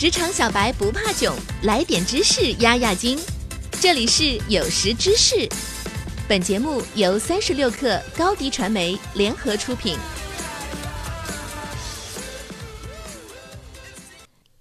职场小白不怕囧，来点知识压压惊。这里是有识知识，本节目由三十六克高低传媒联合出品。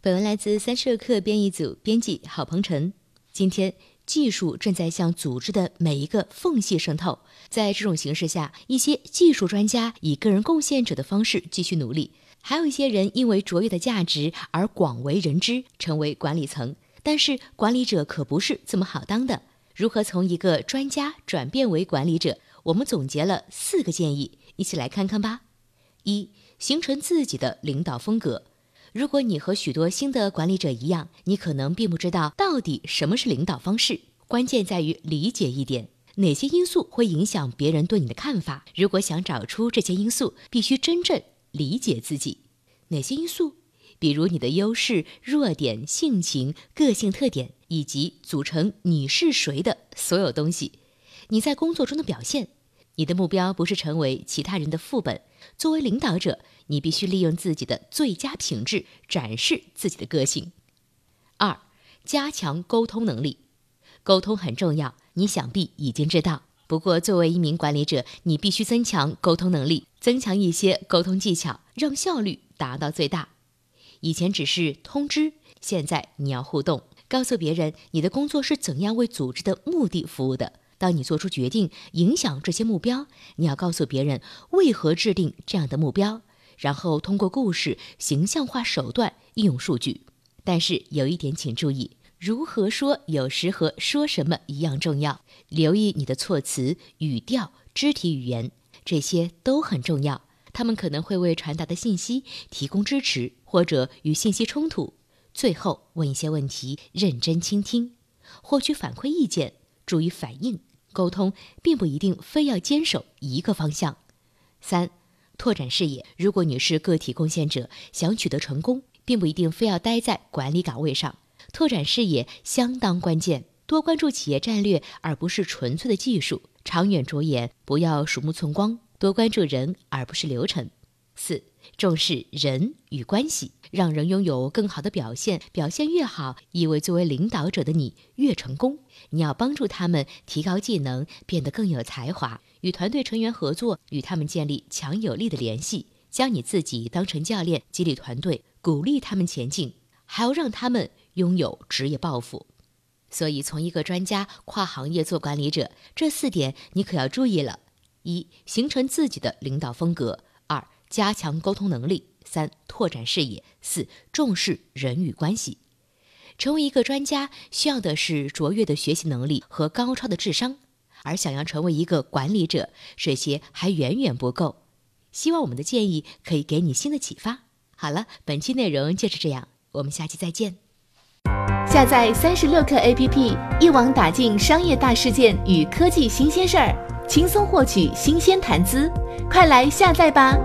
本文来自三十六克编译组编辑郝鹏程。今天，技术正在向组织的每一个缝隙渗透。在这种形势下，一些技术专家以个人贡献者的方式继续努力。还有一些人因为卓越的价值而广为人知，成为管理层。但是管理者可不是这么好当的。如何从一个专家转变为管理者？我们总结了四个建议，一起来看看吧。一、形成自己的领导风格。如果你和许多新的管理者一样，你可能并不知道到底什么是领导方式。关键在于理解一点：哪些因素会影响别人对你的看法？如果想找出这些因素，必须真正。理解自己，哪些因素？比如你的优势、弱点、性情、个性特点，以及组成你是谁的所有东西。你在工作中的表现，你的目标不是成为其他人的副本。作为领导者，你必须利用自己的最佳品质，展示自己的个性。二，加强沟通能力。沟通很重要，你想必已经知道。不过，作为一名管理者，你必须增强沟通能力，增强一些沟通技巧，让效率达到最大。以前只是通知，现在你要互动，告诉别人你的工作是怎样为组织的目的服务的。当你做出决定影响这些目标，你要告诉别人为何制定这样的目标，然后通过故事、形象化手段应用数据。但是有一点，请注意。如何说，有时和说什么一样重要。留意你的措辞、语调、肢体语言，这些都很重要。他们可能会为传达的信息提供支持，或者与信息冲突。最后，问一些问题，认真倾听，获取反馈意见，注意反应。沟通并不一定非要坚守一个方向。三，拓展视野。如果你是个体贡献者，想取得成功，并不一定非要待在管理岗位上。拓展视野相当关键，多关注企业战略，而不是纯粹的技术。长远着眼，不要鼠目寸光，多关注人，而不是流程。四，重视人与关系，让人拥有更好的表现，表现越好，意味作为领导者的你越成功。你要帮助他们提高技能，变得更有才华，与团队成员合作，与他们建立强有力的联系，将你自己当成教练，激励团队，鼓励他们前进，还要让他们。拥有职业抱负，所以从一个专家跨行业做管理者，这四点你可要注意了：一、形成自己的领导风格；二、加强沟通能力；三、拓展视野；四、重视人与关系。成为一个专家，需要的是卓越的学习能力和高超的智商，而想要成为一个管理者，这些还远远不够。希望我们的建议可以给你新的启发。好了，本期内容就是这样，我们下期再见。下载三十六课 APP，一网打尽商业大事件与科技新鲜事儿，轻松获取新鲜谈资。快来下载吧！